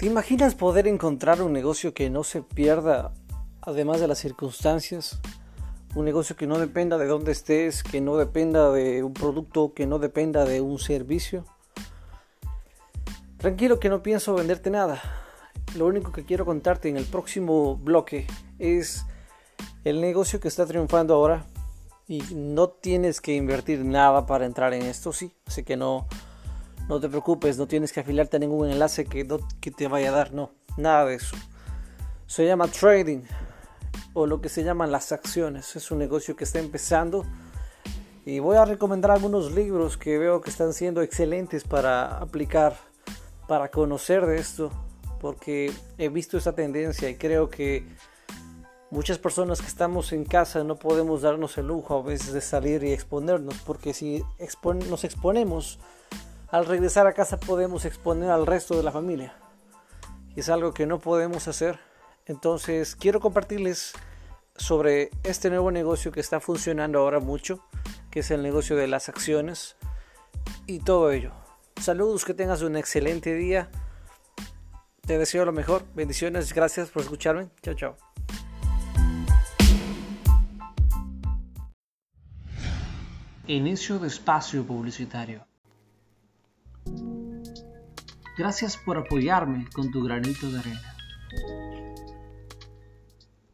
¿Te imaginas poder encontrar un negocio que no se pierda, además de las circunstancias? Un negocio que no dependa de dónde estés, que no dependa de un producto, que no dependa de un servicio. Tranquilo que no pienso venderte nada. Lo único que quiero contarte en el próximo bloque es el negocio que está triunfando ahora y no tienes que invertir nada para entrar en esto, sí. Así que no, no te preocupes, no tienes que afiliarte a ningún enlace que, que te vaya a dar, no, nada de eso. Se llama trading o lo que se llaman las acciones. Es un negocio que está empezando y voy a recomendar algunos libros que veo que están siendo excelentes para aplicar, para conocer de esto, porque he visto esa tendencia y creo que muchas personas que estamos en casa no podemos darnos el lujo a veces de salir y exponernos, porque si nos exponemos, al regresar a casa podemos exponer al resto de la familia. Y es algo que no podemos hacer. Entonces quiero compartirles sobre este nuevo negocio que está funcionando ahora mucho, que es el negocio de las acciones y todo ello. Saludos, que tengas un excelente día. Te deseo lo mejor. Bendiciones. Gracias por escucharme. Chao, chao. Inicio de espacio publicitario. Gracias por apoyarme con tu granito de arena.